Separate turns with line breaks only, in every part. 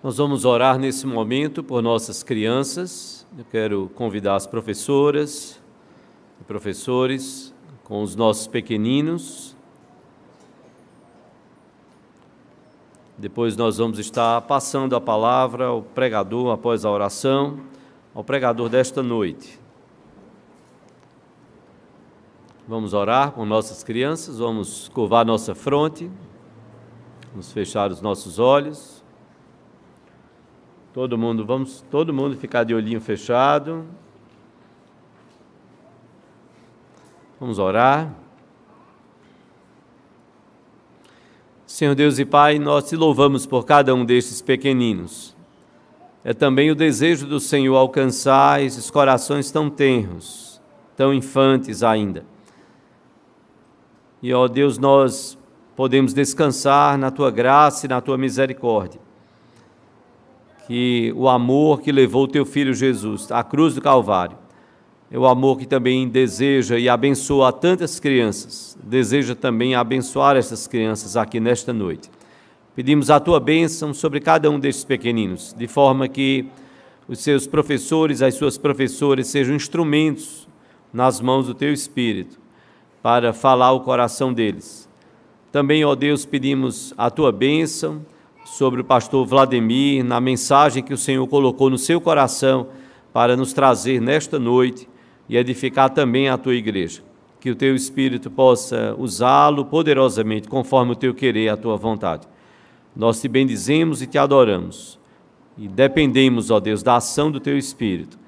Nós vamos orar nesse momento por nossas crianças. Eu quero convidar as professoras e professores com os nossos pequeninos. Depois nós vamos estar passando a palavra ao pregador após a oração, ao pregador desta noite. Vamos orar com nossas crianças, vamos curvar nossa fronte, vamos fechar os nossos olhos. Todo mundo, vamos todo mundo ficar de olhinho fechado. Vamos orar. Senhor Deus e Pai, nós te louvamos por cada um destes pequeninos. É também o desejo do Senhor alcançar esses corações tão tenros, tão infantes ainda. E, ó Deus, nós podemos descansar na tua graça e na tua misericórdia que o amor que levou teu filho Jesus à cruz do Calvário é o amor que também deseja e abençoa tantas crianças, deseja também abençoar essas crianças aqui nesta noite. Pedimos a tua bênção sobre cada um destes pequeninos, de forma que os seus professores, as suas professoras sejam instrumentos nas mãos do teu Espírito para falar o coração deles. Também, ó Deus, pedimos a tua bênção sobre o pastor Vladimir, na mensagem que o Senhor colocou no seu coração para nos trazer nesta noite e edificar também a tua igreja. Que o teu Espírito possa usá-lo poderosamente, conforme o teu querer e a tua vontade. Nós te bendizemos e te adoramos. E dependemos, ó Deus, da ação do teu Espírito,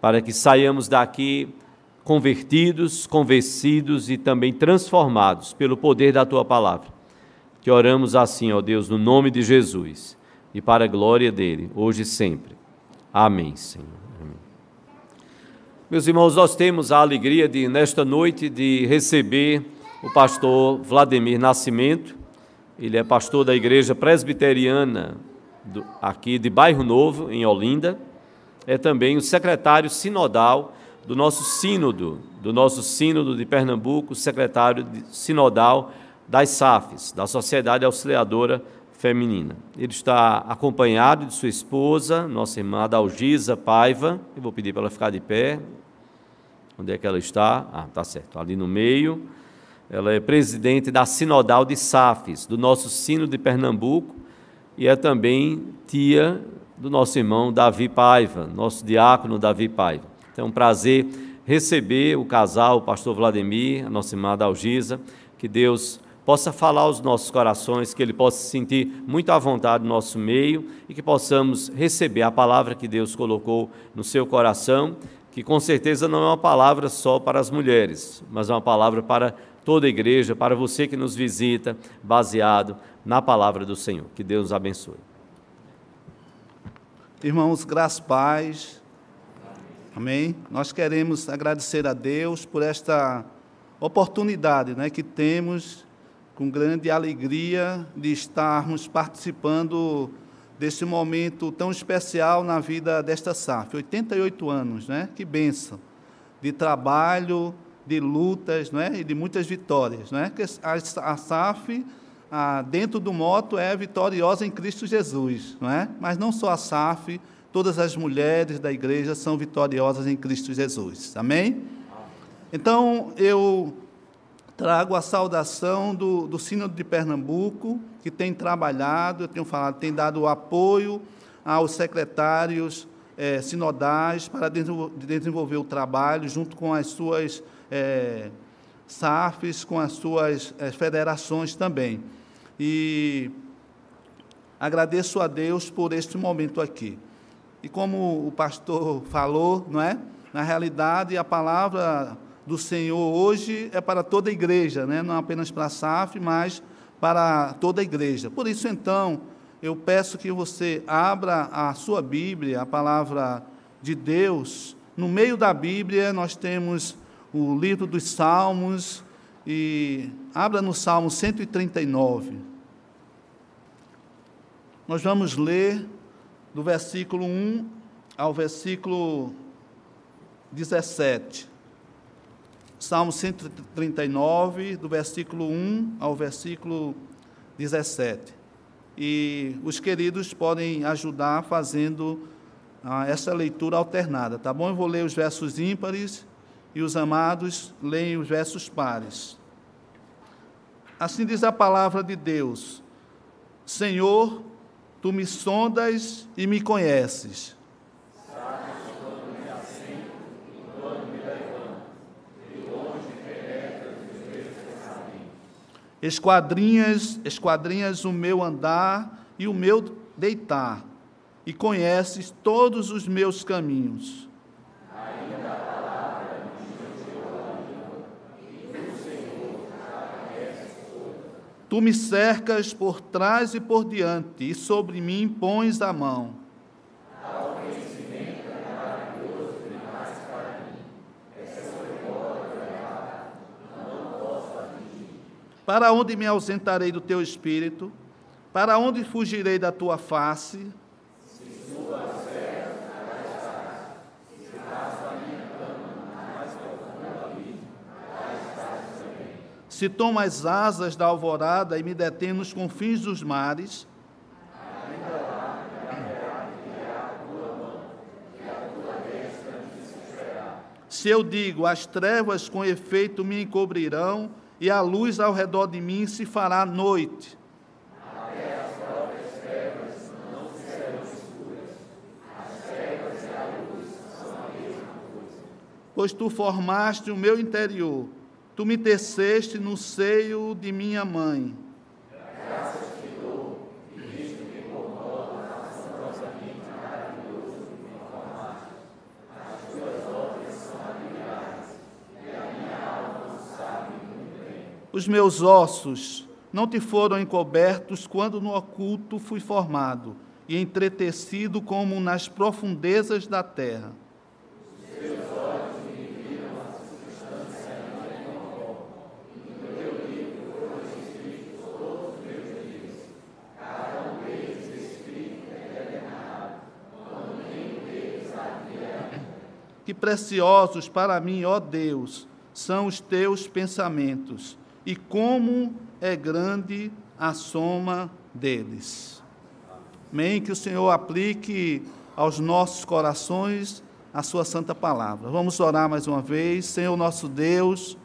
para que saiamos daqui convertidos, convencidos e também transformados pelo poder da tua palavra que oramos assim, ó Deus, no nome de Jesus e para a glória dele, hoje e sempre. Amém, Senhor. Amém. Meus irmãos, nós temos a alegria de, nesta noite, de receber o pastor Vladimir Nascimento. Ele é pastor da igreja presbiteriana do, aqui de Bairro Novo, em Olinda. É também o secretário sinodal do nosso sínodo, do nosso sínodo de Pernambuco, secretário sinodal das SAFs, da Sociedade Auxiliadora Feminina. Ele está acompanhado de sua esposa, nossa irmã Dalgisa Paiva. Eu vou pedir para ela ficar de pé. Onde é que ela está? Ah, tá certo, ali no meio. Ela é presidente da Sinodal de SAFs, do nosso Sino de Pernambuco, e é também tia do nosso irmão Davi Paiva, nosso diácono Davi Paiva. Então, é um prazer receber o casal, o pastor Vladimir, a nossa irmã Dalgisa. Que Deus possa falar aos nossos corações, que Ele possa se sentir muito à vontade no nosso meio e que possamos receber a palavra que Deus colocou no seu coração, que com certeza não é uma palavra só para as mulheres, mas é uma palavra para toda a igreja, para você que nos visita, baseado na palavra do Senhor. Que Deus os abençoe.
Irmãos, graças paz. Amém. Nós queremos agradecer a Deus por esta oportunidade né, que temos com grande alegria de estarmos participando desse momento tão especial na vida desta SAF. 88 anos, né? Que benção. De trabalho, de lutas, né? E de muitas vitórias, né? Que a, SAF, dentro do moto, é vitoriosa em Cristo Jesus, não é? Mas não só a SAF, todas as mulheres da igreja são vitoriosas em Cristo Jesus. Amém? Então, eu trago a saudação do, do Sínodo de Pernambuco, que tem trabalhado, eu tenho falado, tem dado apoio aos secretários é, sinodais para desenvolver o trabalho junto com as suas é, SAFs, com as suas é, federações também. E agradeço a Deus por este momento aqui. E como o pastor falou, não é? Na realidade, a palavra do Senhor hoje é para toda a igreja, né? não apenas para a SAF, mas para toda a igreja. Por isso, então, eu peço que você abra a sua Bíblia, a palavra de Deus. No meio da Bíblia, nós temos o livro dos Salmos, e abra no Salmo 139. Nós vamos ler do versículo 1 ao versículo 17. Salmo 139, do versículo 1 ao versículo 17. e os queridos podem ajudar fazendo ah, essa leitura alternada, tá bom? Eu vou ler os versos ímpares e os amados leem os versos pares. Assim diz a palavra de Deus: Senhor, tu me sondas e me conheces. Esquadrinhas, esquadrinhas o meu andar e o meu deitar, e conheces todos os meus caminhos. Tu me cercas por trás e por diante, e sobre mim pões a mão. Para onde me ausentarei do teu espírito? Para onde fugirei da tua face? Se tomo as asas da alvorada e me detém nos confins dos mares, se eu digo, as trevas com efeito me encobrirão, e a luz ao redor de mim se fará noite. Pois tu formaste o meu interior, tu me teceste no seio de minha mãe. Os meus ossos não te foram encobertos quando no oculto fui formado e entretecido como nas profundezas da terra. Que preciosos para mim, ó Deus, são os teus pensamentos e como é grande a soma deles. Amém? Que o Senhor aplique aos nossos corações a sua santa palavra. Vamos orar mais uma vez. Senhor nosso Deus,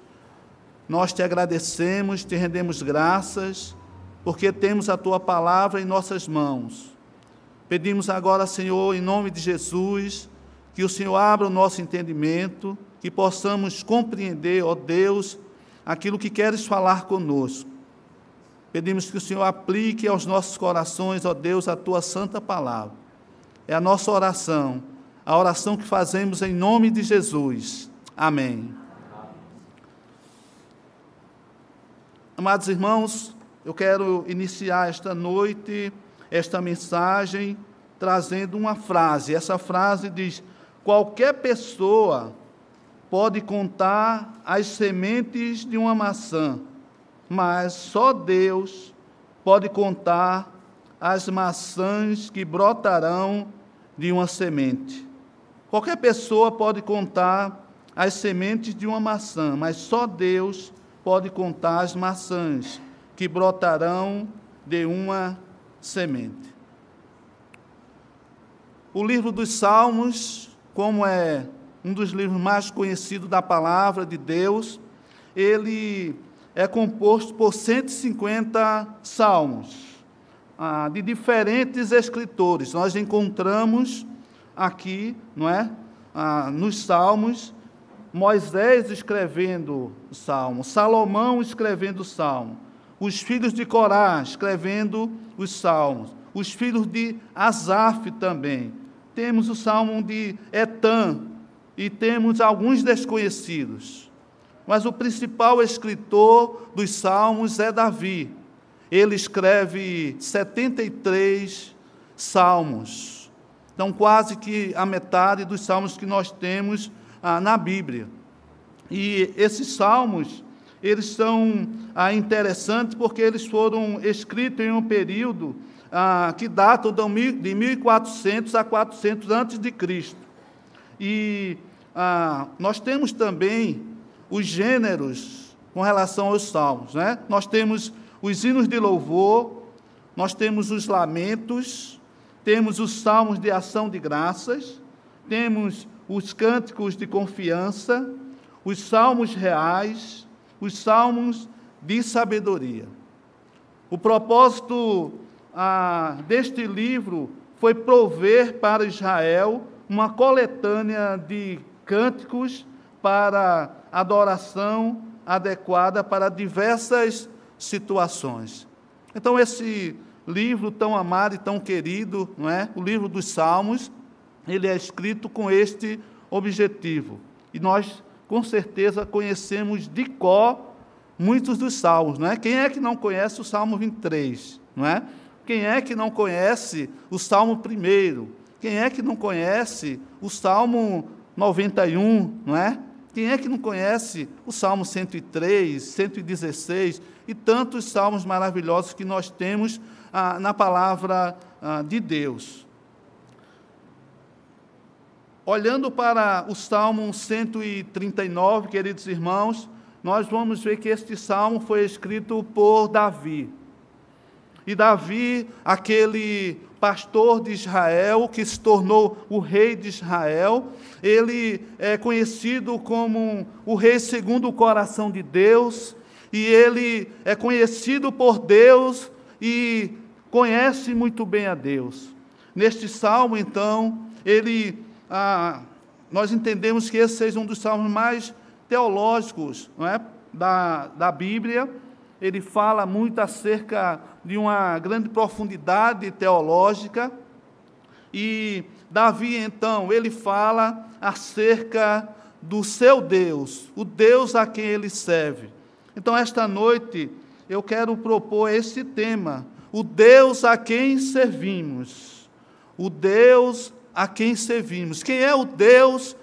nós te agradecemos, te rendemos graças, porque temos a tua palavra em nossas mãos. Pedimos agora, Senhor, em nome de Jesus, que o Senhor abra o nosso entendimento, que possamos compreender, ó Deus, aquilo que queres falar conosco. Pedimos que o Senhor aplique aos nossos corações, ó Deus, a tua santa palavra. É a nossa oração, a oração que fazemos em nome de Jesus. Amém. Amados irmãos, eu quero iniciar esta noite, esta mensagem, trazendo uma frase. Essa frase diz: qualquer pessoa pode contar as sementes de uma maçã, mas só Deus pode contar as maçãs que brotarão de uma semente. Qualquer pessoa pode contar as sementes de uma maçã, mas só Deus pode contar as maçãs que brotarão de uma semente. O livro dos Salmos, como é um dos livros mais conhecidos da palavra de Deus. Ele é composto por 150 salmos ah, de diferentes escritores. Nós encontramos aqui, não é, ah, nos salmos, Moisés escrevendo o salmo, Salomão escrevendo o salmo, os filhos de Corá escrevendo os salmos, os filhos de Asaf também. Temos o salmo de Etan, e temos alguns desconhecidos. Mas o principal escritor dos Salmos é Davi. Ele escreve 73 salmos. Então, quase que a metade dos salmos que nós temos ah, na Bíblia. E esses salmos, eles são ah, interessantes porque eles foram escritos em um período ah, que data de 1400 a 400 antes de Cristo. E ah, nós temos também os gêneros com relação aos salmos. Né? Nós temos os hinos de louvor, nós temos os lamentos, temos os salmos de ação de graças, temos os cânticos de confiança, os salmos reais, os salmos de sabedoria. O propósito ah, deste livro foi prover para Israel uma coletânea de cânticos para adoração adequada para diversas situações. Então, esse livro tão amado e tão querido, não é? o livro dos Salmos, ele é escrito com este objetivo. E nós, com certeza, conhecemos de cor muitos dos salmos, não é? Quem é que não conhece o Salmo 23, não é? Quem é que não conhece o Salmo 1? Quem é que não conhece o Salmo 91, não é? Quem é que não conhece o Salmo 103, 116 e tantos salmos maravilhosos que nós temos ah, na palavra ah, de Deus? Olhando para o Salmo 139, queridos irmãos, nós vamos ver que este salmo foi escrito por Davi. E Davi, aquele pastor de Israel, que se tornou o rei de Israel, ele é conhecido como o rei segundo o coração de Deus, e ele é conhecido por Deus e conhece muito bem a Deus. Neste salmo, então, ele, ah, nós entendemos que esse seja um dos salmos mais teológicos não é? da, da Bíblia. Ele fala muito acerca de uma grande profundidade teológica. E Davi, então, ele fala acerca do seu Deus, o Deus a quem ele serve. Então, esta noite, eu quero propor esse tema: o Deus a quem servimos. O Deus a quem servimos. Quem é o Deus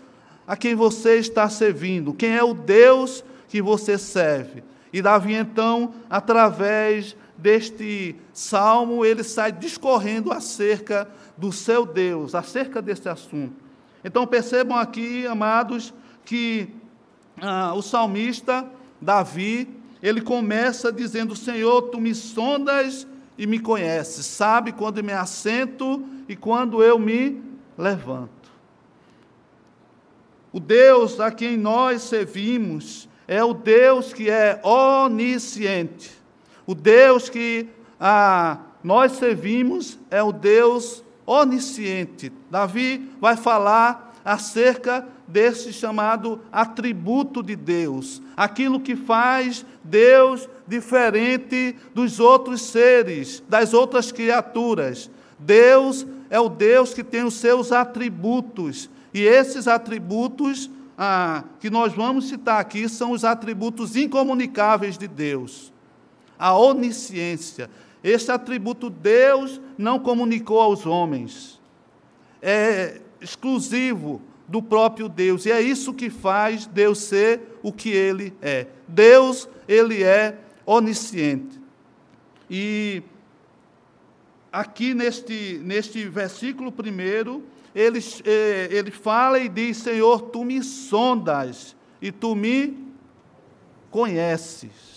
a quem você está servindo, quem é o Deus que você serve. E Davi, então, através deste salmo, ele sai discorrendo acerca do seu Deus, acerca desse assunto. Então percebam aqui, amados, que ah, o salmista Davi, ele começa dizendo: Senhor, tu me sondas e me conheces, sabe quando me assento e quando eu me levanto. O Deus a quem nós servimos é o Deus que é onisciente. O Deus que ah, nós servimos é o Deus onisciente. Davi vai falar acerca desse chamado atributo de Deus, aquilo que faz Deus diferente dos outros seres, das outras criaturas. Deus é o Deus que tem os seus atributos, e esses atributos ah, que nós vamos citar aqui são os atributos incomunicáveis de Deus. A onisciência. Este atributo Deus não comunicou aos homens. É exclusivo do próprio Deus. E é isso que faz Deus ser o que ele é. Deus, ele é onisciente. E aqui neste, neste versículo primeiro, ele, eh, ele fala e diz: Senhor, tu me sondas e tu me conheces.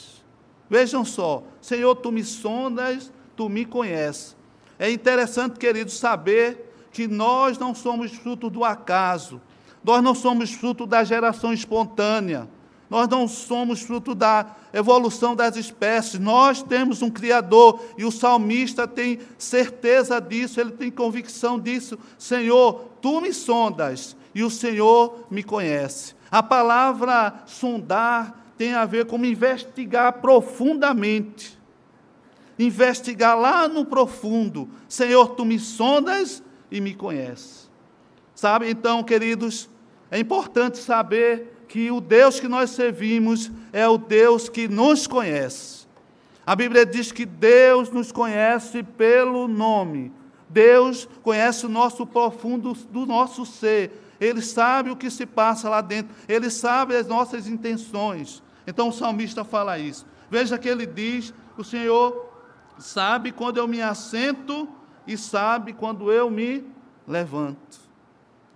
Vejam só, Senhor, tu me sondas, tu me conheces. É interessante, queridos, saber que nós não somos fruto do acaso, nós não somos fruto da geração espontânea, nós não somos fruto da evolução das espécies, nós temos um Criador e o salmista tem certeza disso, ele tem convicção disso. Senhor, tu me sondas e o Senhor me conhece. A palavra sondar tem a ver com investigar profundamente. Investigar lá no profundo. Senhor, tu me sondas e me conheces. Sabe, então, queridos, é importante saber que o Deus que nós servimos é o Deus que nos conhece. A Bíblia diz que Deus nos conhece pelo nome. Deus conhece o nosso profundo do nosso ser. Ele sabe o que se passa lá dentro. Ele sabe as nossas intenções. Então o salmista fala isso. Veja que ele diz: O Senhor sabe quando eu me assento e sabe quando eu me levanto.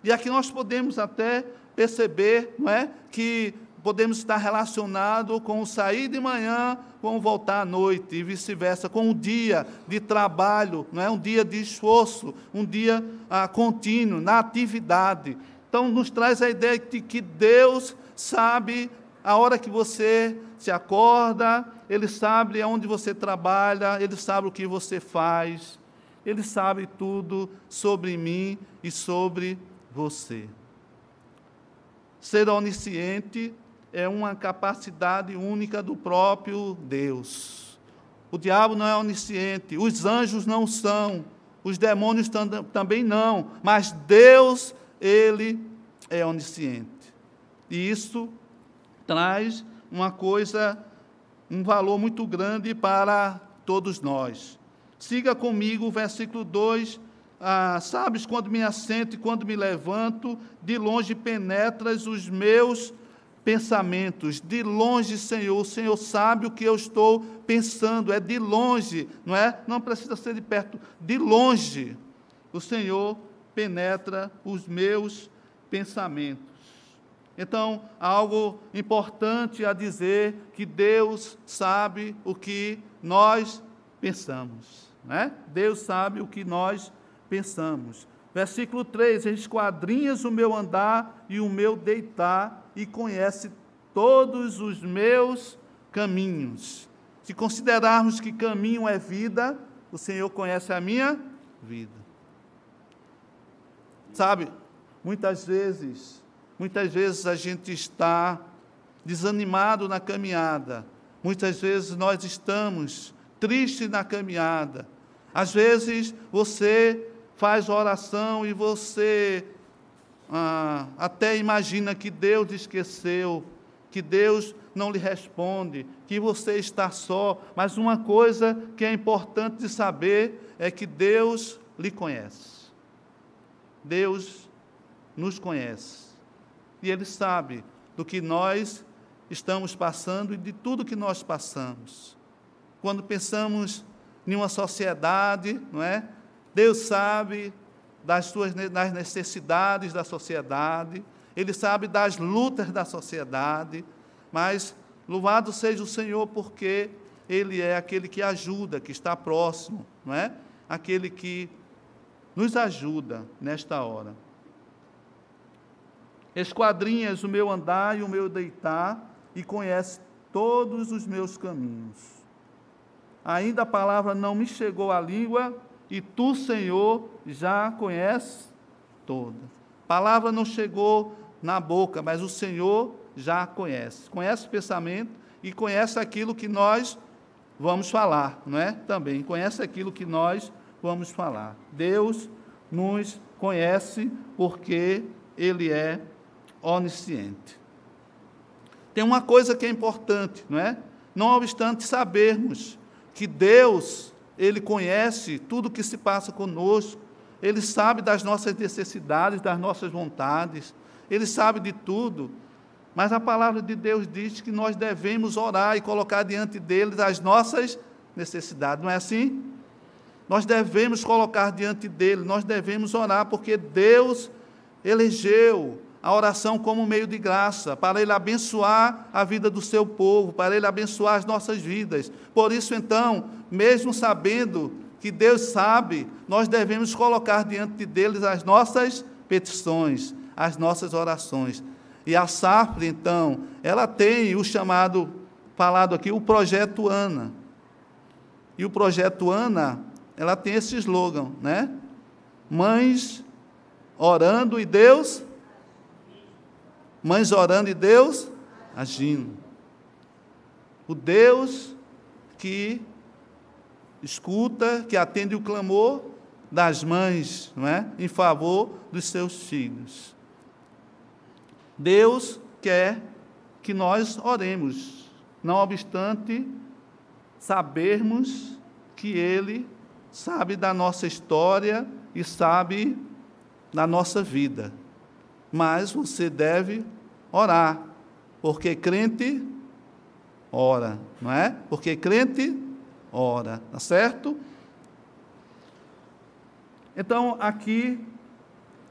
E aqui nós podemos até perceber não é, que podemos estar relacionados com o sair de manhã, com o voltar à noite e vice-versa, com um dia de trabalho, não é um dia de esforço, um dia ah, contínuo na atividade. Então nos traz a ideia de que Deus sabe a hora que você se acorda, Ele sabe aonde você trabalha, Ele sabe o que você faz, Ele sabe tudo sobre mim e sobre você. Ser onisciente é uma capacidade única do próprio Deus. O diabo não é onisciente, os anjos não são, os demônios tam também não, mas Deus, Ele é onisciente. E isso traz uma coisa, um valor muito grande para todos nós. Siga comigo o versículo 2. Ah, sabes quando me assento e quando me levanto, de longe penetras os meus pensamentos. De longe, Senhor, o Senhor sabe o que eu estou pensando, é de longe, não é? Não precisa ser de perto, de longe. O Senhor penetra os meus pensamentos. Então, algo importante a dizer que Deus sabe o que nós pensamos, né? Deus sabe o que nós pensamos. Versículo 3: Esquadrinhas o meu andar e o meu deitar, e conhece todos os meus caminhos. Se considerarmos que caminho é vida, o Senhor conhece a minha vida. Sabe, muitas vezes Muitas vezes a gente está desanimado na caminhada. Muitas vezes nós estamos tristes na caminhada. Às vezes você faz oração e você ah, até imagina que Deus esqueceu, que Deus não lhe responde, que você está só. Mas uma coisa que é importante de saber é que Deus lhe conhece. Deus nos conhece e Ele sabe do que nós estamos passando e de tudo que nós passamos. Quando pensamos em uma sociedade, não é? Deus sabe das suas das necessidades da sociedade, Ele sabe das lutas da sociedade, mas louvado seja o Senhor porque Ele é aquele que ajuda, que está próximo, não é? Aquele que nos ajuda nesta hora. Esquadrinhas o meu andar e o meu deitar, e conhece todos os meus caminhos. Ainda a palavra não me chegou à língua, e tu, Senhor, já conheces toda. A palavra não chegou na boca, mas o Senhor já conhece. Conhece o pensamento e conhece aquilo que nós vamos falar, não é? Também conhece aquilo que nós vamos falar. Deus nos conhece porque Ele é onisciente. Tem uma coisa que é importante, não é? Não obstante sabermos que Deus, Ele conhece tudo o que se passa conosco, Ele sabe das nossas necessidades, das nossas vontades, Ele sabe de tudo, mas a palavra de Deus diz que nós devemos orar e colocar diante dele as nossas necessidades, não é assim? Nós devemos colocar diante dele, nós devemos orar, porque Deus elegeu a oração como meio de graça, para Ele abençoar a vida do seu povo, para Ele abençoar as nossas vidas. Por isso, então, mesmo sabendo que Deus sabe, nós devemos colocar diante deles as nossas petições, as nossas orações. E a SAFRE, então, ela tem o chamado, falado aqui, o projeto ANA. E o projeto ANA, ela tem esse slogan, né? Mães orando e Deus Mães orando e Deus agindo. O Deus que escuta, que atende o clamor das mães, não é? Em favor dos seus filhos. Deus quer que nós oremos, não obstante sabermos que Ele sabe da nossa história e sabe da nossa vida mas você deve orar, porque crente ora, não é? Porque crente ora, tá certo? Então, aqui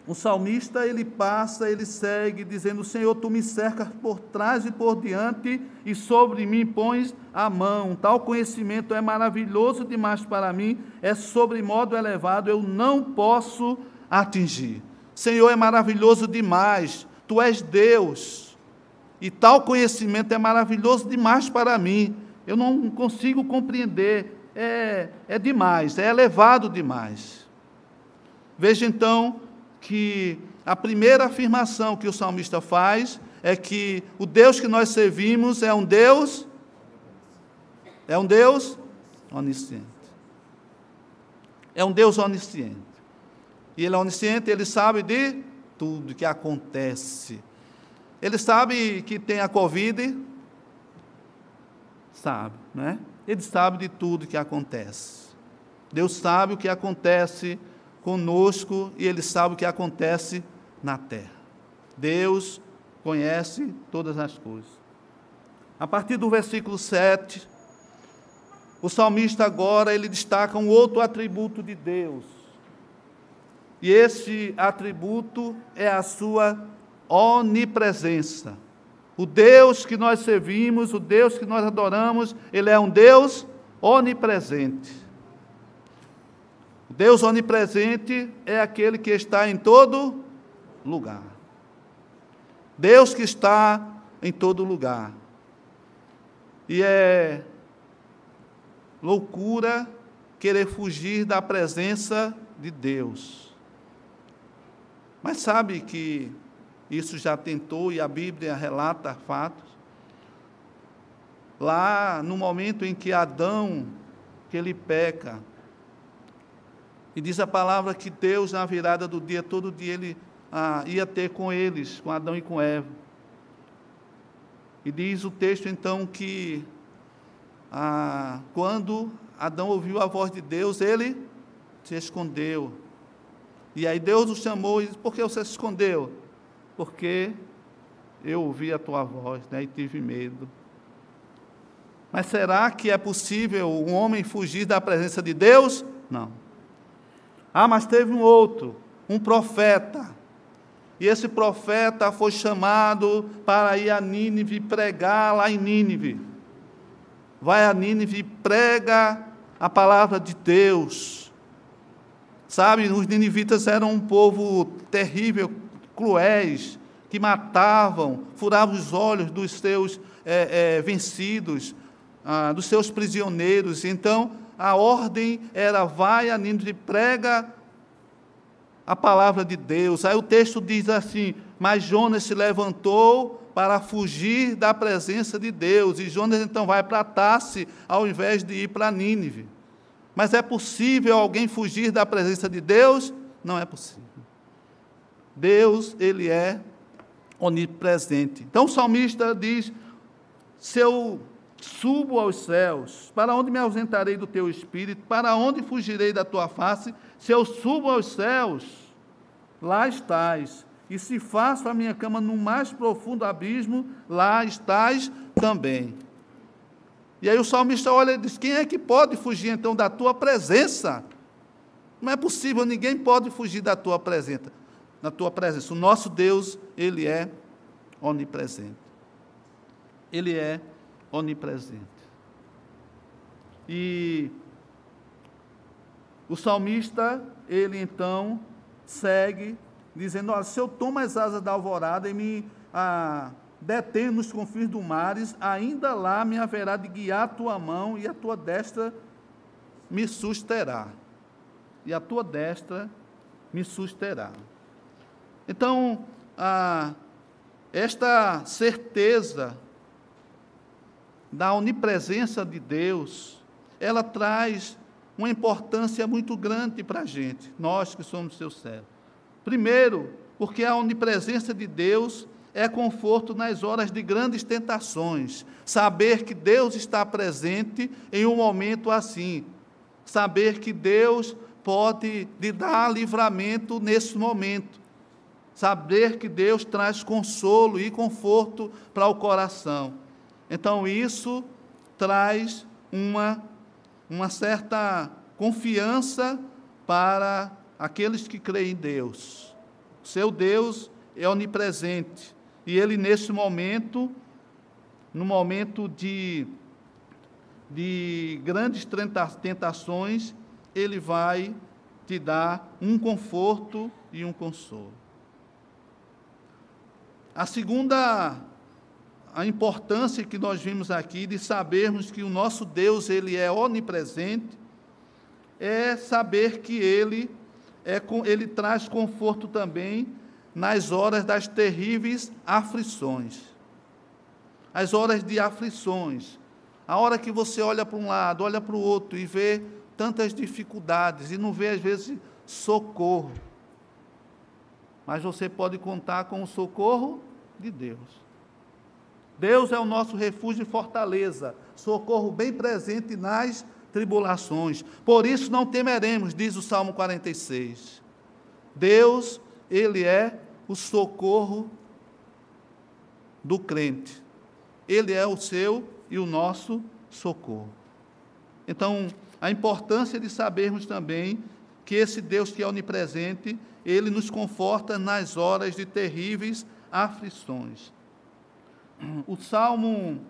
um salmista, ele passa, ele segue, dizendo: Senhor, tu me cercas por trás e por diante, e sobre mim pões a mão. Tal conhecimento é maravilhoso demais para mim, é sobre modo elevado, eu não posso atingir. Senhor, é maravilhoso demais, tu és Deus, e tal conhecimento é maravilhoso demais para mim, eu não consigo compreender, é, é demais, é elevado demais. Veja então que a primeira afirmação que o salmista faz é que o Deus que nós servimos é um Deus é um Deus onisciente. É um Deus onisciente. E ele é onisciente, ele sabe de tudo que acontece. Ele sabe que tem a Covid, sabe, né? Ele sabe de tudo que acontece. Deus sabe o que acontece conosco e Ele sabe o que acontece na terra. Deus conhece todas as coisas. A partir do versículo 7, o salmista agora ele destaca um outro atributo de Deus. E esse atributo é a sua onipresença. O Deus que nós servimos, o Deus que nós adoramos, ele é um Deus onipresente. Deus onipresente é aquele que está em todo lugar. Deus que está em todo lugar. E é loucura querer fugir da presença de Deus. Mas sabe que isso já tentou e a Bíblia relata fatos. Lá no momento em que Adão, que ele peca, e diz a palavra que Deus, na virada do dia, todo dia ele ah, ia ter com eles, com Adão e com Eva. E diz o texto então que ah, quando Adão ouviu a voz de Deus, ele se escondeu. E aí Deus o chamou e disse: Por que você se escondeu? Porque eu ouvi a tua voz né, e tive medo. Mas será que é possível um homem fugir da presença de Deus? Não. Ah, mas teve um outro, um profeta. E esse profeta foi chamado para ir a Nínive pregar lá em Nínive. Vai a Nínive e prega a palavra de Deus. Sabe, os ninivitas eram um povo terrível, cruéis, que matavam, furavam os olhos dos seus é, é, vencidos, ah, dos seus prisioneiros. Então, a ordem era: vai a Nínive, prega a palavra de Deus. Aí o texto diz assim: Mas Jonas se levantou para fugir da presença de Deus. E Jonas então vai para Tasse, ao invés de ir para Nínive. Mas é possível alguém fugir da presença de Deus? Não é possível. Deus, ele é onipresente. Então o salmista diz: Se eu Subo aos céus, para onde me ausentarei do teu espírito? Para onde fugirei da tua face? Se eu subo aos céus, lá estás. E se faço a minha cama no mais profundo abismo, lá estás também. E aí o salmista olha e diz: Quem é que pode fugir então da tua presença? Não é possível, ninguém pode fugir da tua presença. Na tua presença. O nosso Deus, ele é onipresente. Ele é onipresente. E o salmista, ele então segue dizendo: Olha, se eu tomo as asas da alvorada e me ah, detendo nos confins do mares, ainda lá me haverá de guiar a tua mão e a tua destra me susterá. E a tua destra me susterá. Então, ah, esta certeza da onipresença de Deus, ela traz uma importância muito grande para a gente, nós que somos seus servos. Primeiro, porque a onipresença de Deus é conforto nas horas de grandes tentações. Saber que Deus está presente em um momento assim. Saber que Deus pode lhe dar livramento nesse momento. Saber que Deus traz consolo e conforto para o coração. Então, isso traz uma, uma certa confiança para aqueles que creem em Deus. seu Deus é onipresente. E ele, nesse momento, no momento de, de grandes tentações, ele vai te dar um conforto e um consolo. A segunda, a importância que nós vimos aqui de sabermos que o nosso Deus, ele é onipresente, é saber que ele, é, ele traz conforto também nas horas das terríveis aflições. As horas de aflições. A hora que você olha para um lado, olha para o outro e vê tantas dificuldades e não vê, às vezes, socorro. Mas você pode contar com o socorro de Deus. Deus é o nosso refúgio e fortaleza, socorro bem presente nas tribulações. Por isso não temeremos, diz o Salmo 46. Deus, Ele é o socorro do crente. Ele é o seu e o nosso socorro. Então, a importância de sabermos também que esse Deus que é onipresente, ele nos conforta nas horas de terríveis aflições. O Salmo,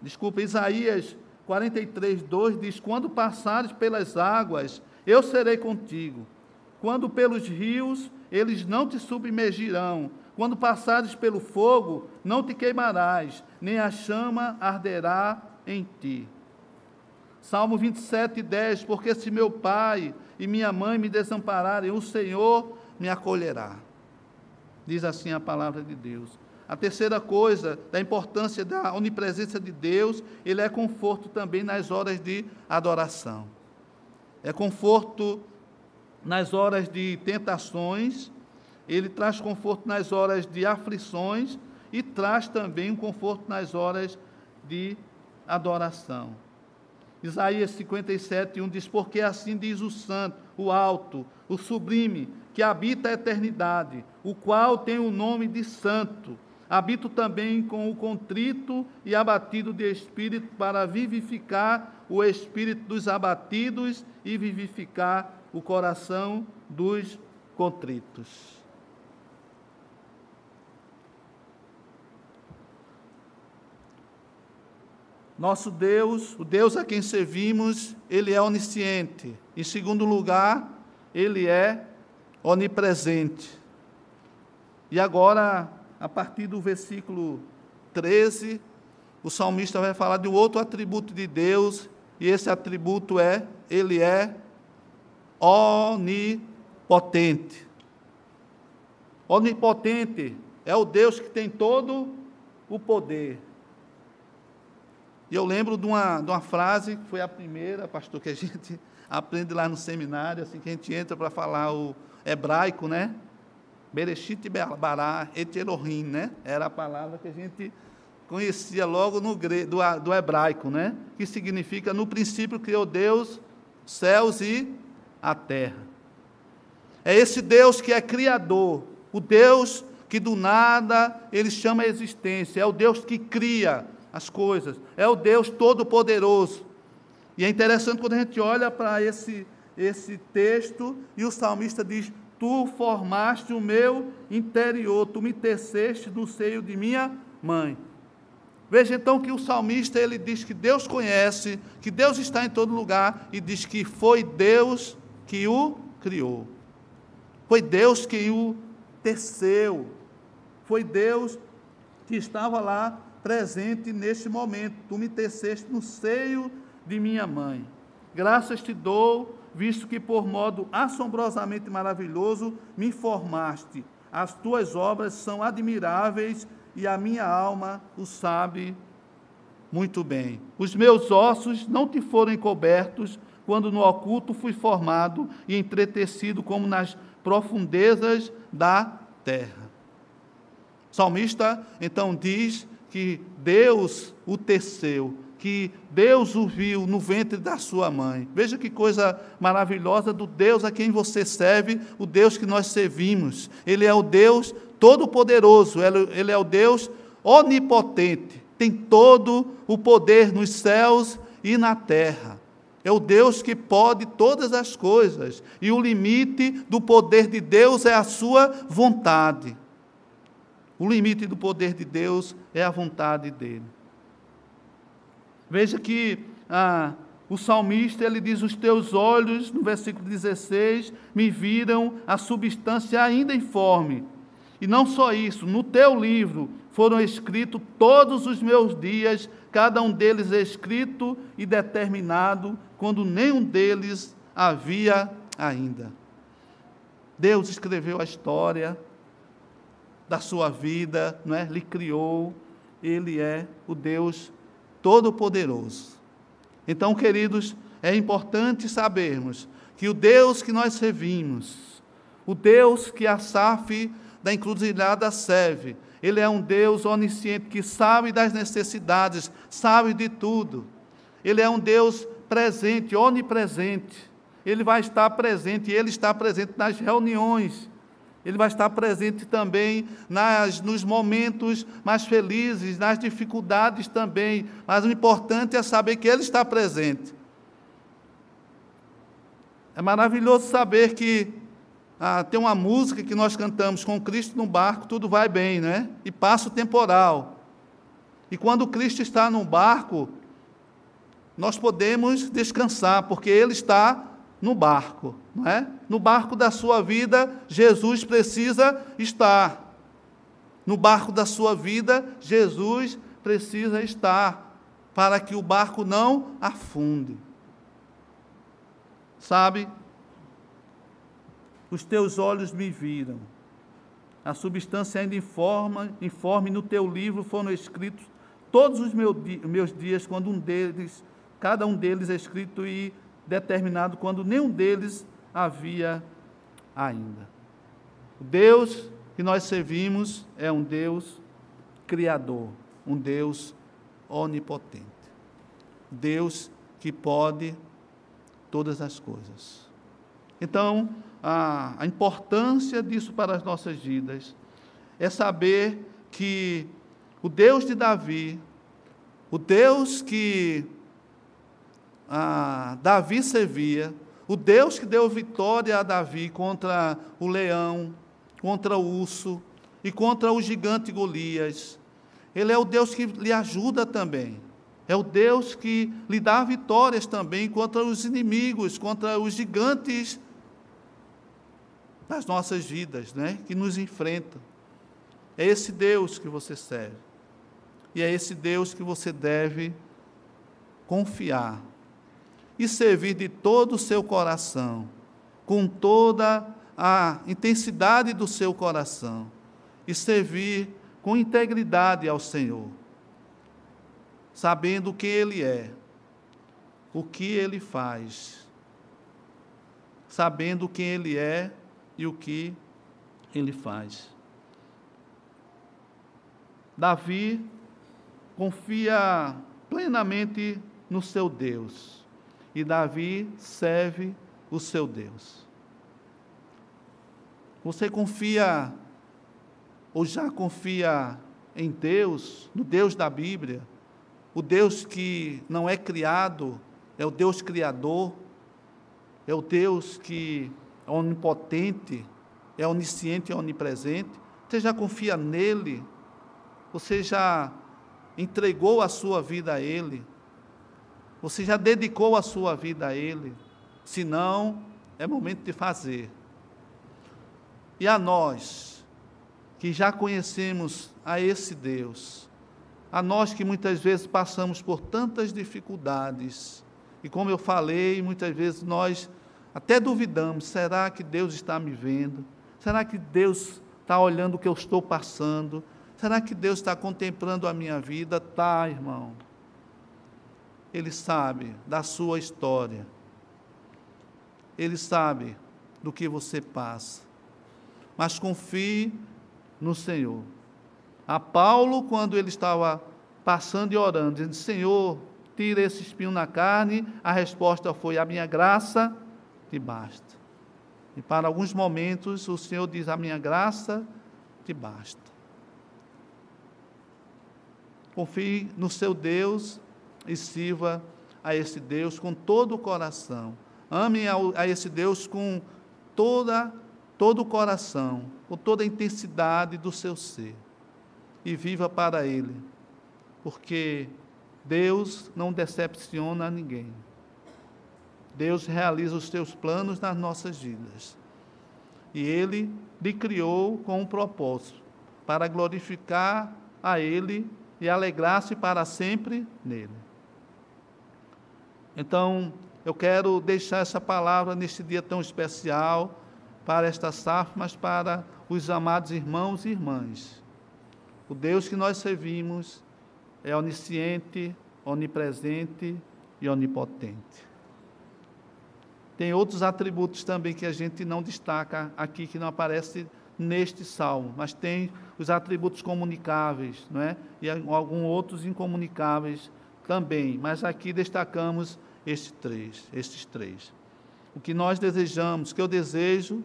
desculpa, Isaías 43, 2 diz: Quando passares pelas águas, eu serei contigo. Quando pelos rios, eles não te submergirão. Quando passares pelo fogo, não te queimarás, nem a chama arderá em ti. Salmo 27, 10: Porque se meu pai e minha mãe me desampararem, o Senhor me acolherá. Diz assim a palavra de Deus. A terceira coisa, da importância da onipresença de Deus, ele é conforto também nas horas de adoração. É conforto nas horas de tentações, ele traz conforto nas horas de aflições e traz também um conforto nas horas de adoração. Isaías 57, 1 diz: Porque assim diz o Santo, o Alto, o Sublime, que habita a eternidade, o qual tem o nome de Santo. Habito também com o contrito e abatido de espírito, para vivificar o espírito dos abatidos e vivificar o coração dos contritos. Nosso Deus, o Deus a quem servimos, ele é onisciente. Em segundo lugar, ele é onipresente. E agora, a partir do versículo 13, o salmista vai falar de um outro atributo de Deus, e esse atributo é: Ele é onipotente. Onipotente é o Deus que tem todo o poder. E eu lembro de uma, de uma frase, que foi a primeira, pastor, que a gente aprende lá no seminário, assim que a gente entra para falar o, hebraico, né? Bereshit Bará et né? Era a palavra que a gente conhecia logo no do, do hebraico, né? Que significa no princípio criou Deus céus e a terra. É esse Deus que é criador, o Deus que do nada ele chama a existência, é o Deus que cria as coisas, é o Deus todo-poderoso. E é interessante quando a gente olha para esse esse texto e o salmista diz: Tu formaste o meu interior, tu me teceste no seio de minha mãe. Veja então que o salmista ele diz que Deus conhece, que Deus está em todo lugar e diz que foi Deus que o criou. Foi Deus que o teceu. Foi Deus que estava lá presente neste momento. Tu me teceste no seio de minha mãe. Graças te dou visto que por modo assombrosamente maravilhoso me formaste. As tuas obras são admiráveis e a minha alma o sabe muito bem. Os meus ossos não te foram encobertos quando no oculto fui formado e entretecido como nas profundezas da terra. O salmista então diz que Deus o teceu, que Deus o viu no ventre da sua mãe. Veja que coisa maravilhosa do Deus a quem você serve, o Deus que nós servimos. Ele é o Deus todo-poderoso, ele é o Deus onipotente, tem todo o poder nos céus e na terra. É o Deus que pode todas as coisas, e o limite do poder de Deus é a sua vontade. O limite do poder de Deus é a vontade dele. Veja que ah, o salmista ele diz: Os teus olhos, no versículo 16, me viram a substância ainda informe. E não só isso, no teu livro foram escritos todos os meus dias, cada um deles escrito e determinado quando nenhum deles havia ainda. Deus escreveu a história da sua vida, não é? Lhe criou, ele é o Deus todo-poderoso. Então, queridos, é importante sabermos que o Deus que nós servimos, o Deus que a SAF da encruzilhada serve, ele é um Deus onisciente que sabe das necessidades, sabe de tudo. Ele é um Deus presente, onipresente. Ele vai estar presente, e ele está presente nas reuniões. Ele vai estar presente também nas, nos momentos mais felizes, nas dificuldades também. Mas o importante é saber que Ele está presente. É maravilhoso saber que ah, tem uma música que nós cantamos com Cristo no barco, tudo vai bem, né? E passa o temporal. E quando Cristo está no barco, nós podemos descansar, porque Ele está no barco, não é? No barco da sua vida, Jesus precisa estar. No barco da sua vida, Jesus precisa estar, para que o barco não afunde. Sabe? Os teus olhos me viram. A substância ainda informa, informe no teu livro foram escritos todos os meus dias, quando um deles cada um deles é escrito e determinado quando nenhum deles havia ainda. O Deus que nós servimos é um Deus criador, um Deus onipotente. Deus que pode todas as coisas. Então, a, a importância disso para as nossas vidas é saber que o Deus de Davi, o Deus que ah, Davi servia, o Deus que deu vitória a Davi contra o leão, contra o urso e contra o gigante Golias. Ele é o Deus que lhe ajuda também. É o Deus que lhe dá vitórias também contra os inimigos, contra os gigantes das nossas vidas, né? que nos enfrentam. É esse Deus que você serve. E é esse Deus que você deve confiar e servir de todo o seu coração, com toda a intensidade do seu coração, e servir com integridade ao Senhor, sabendo quem Ele é, o que Ele faz, sabendo quem Ele é e o que Ele faz. Davi confia plenamente no seu Deus e Davi serve o seu Deus. Você confia ou já confia em Deus, no Deus da Bíblia, o Deus que não é criado, é o Deus criador, é o Deus que onipotente, é onisciente e onipresente. Você já confia nele? Você já entregou a sua vida a ele? Você já dedicou a sua vida a Ele? Se não, é momento de fazer. E a nós, que já conhecemos a esse Deus, a nós que muitas vezes passamos por tantas dificuldades, e como eu falei, muitas vezes nós até duvidamos: será que Deus está me vendo? Será que Deus está olhando o que eu estou passando? Será que Deus está contemplando a minha vida? Tá, irmão. Ele sabe da sua história. Ele sabe do que você passa. Mas confie no Senhor. A Paulo, quando ele estava passando e orando, dizendo: Senhor, tira esse espinho na carne, a resposta foi: A minha graça te basta. E para alguns momentos o Senhor diz: A minha graça te basta. Confie no seu Deus e sirva a esse Deus com todo o coração. Ame a esse Deus com toda, todo o coração, com toda a intensidade do seu ser. E viva para Ele, porque Deus não decepciona ninguém. Deus realiza os teus planos nas nossas vidas. E Ele lhe criou com um propósito, para glorificar a Ele e alegrar-se para sempre nele. Então, eu quero deixar essa palavra neste dia tão especial para esta safra, mas para os amados irmãos e irmãs. O Deus que nós servimos é onisciente, onipresente e onipotente. Tem outros atributos também que a gente não destaca aqui, que não aparece neste salmo, mas tem os atributos comunicáveis, não é? E alguns outros incomunicáveis também, mas aqui destacamos estes três, estes três. O que nós desejamos, que eu desejo,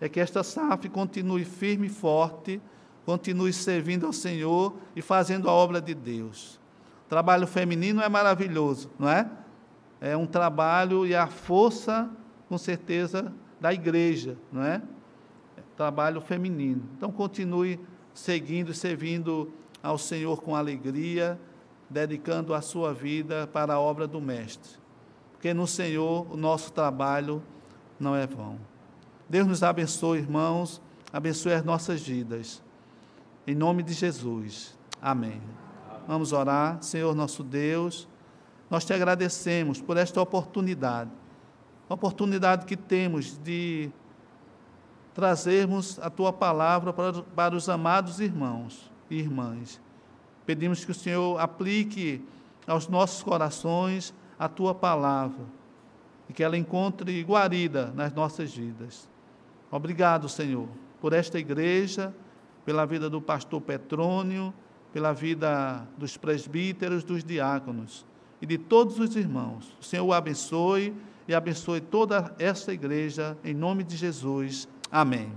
é que esta SAF continue firme e forte, continue servindo ao Senhor e fazendo a obra de Deus. O trabalho feminino é maravilhoso, não é? É um trabalho e a força, com certeza, da igreja, não é? trabalho feminino. Então continue seguindo e servindo ao Senhor com alegria, dedicando a sua vida para a obra do Mestre porque no Senhor o nosso trabalho não é vão. Deus nos abençoe, irmãos, abençoe as nossas vidas. Em nome de Jesus. Amém. Vamos orar. Senhor nosso Deus, nós te agradecemos por esta oportunidade. Oportunidade que temos de trazermos a tua palavra para, para os amados irmãos e irmãs. Pedimos que o Senhor aplique aos nossos corações a tua palavra e que ela encontre guarida nas nossas vidas. Obrigado, Senhor, por esta igreja, pela vida do pastor Petrônio, pela vida dos presbíteros, dos diáconos e de todos os irmãos. O Senhor o abençoe e abençoe toda esta igreja, em nome de Jesus. Amém.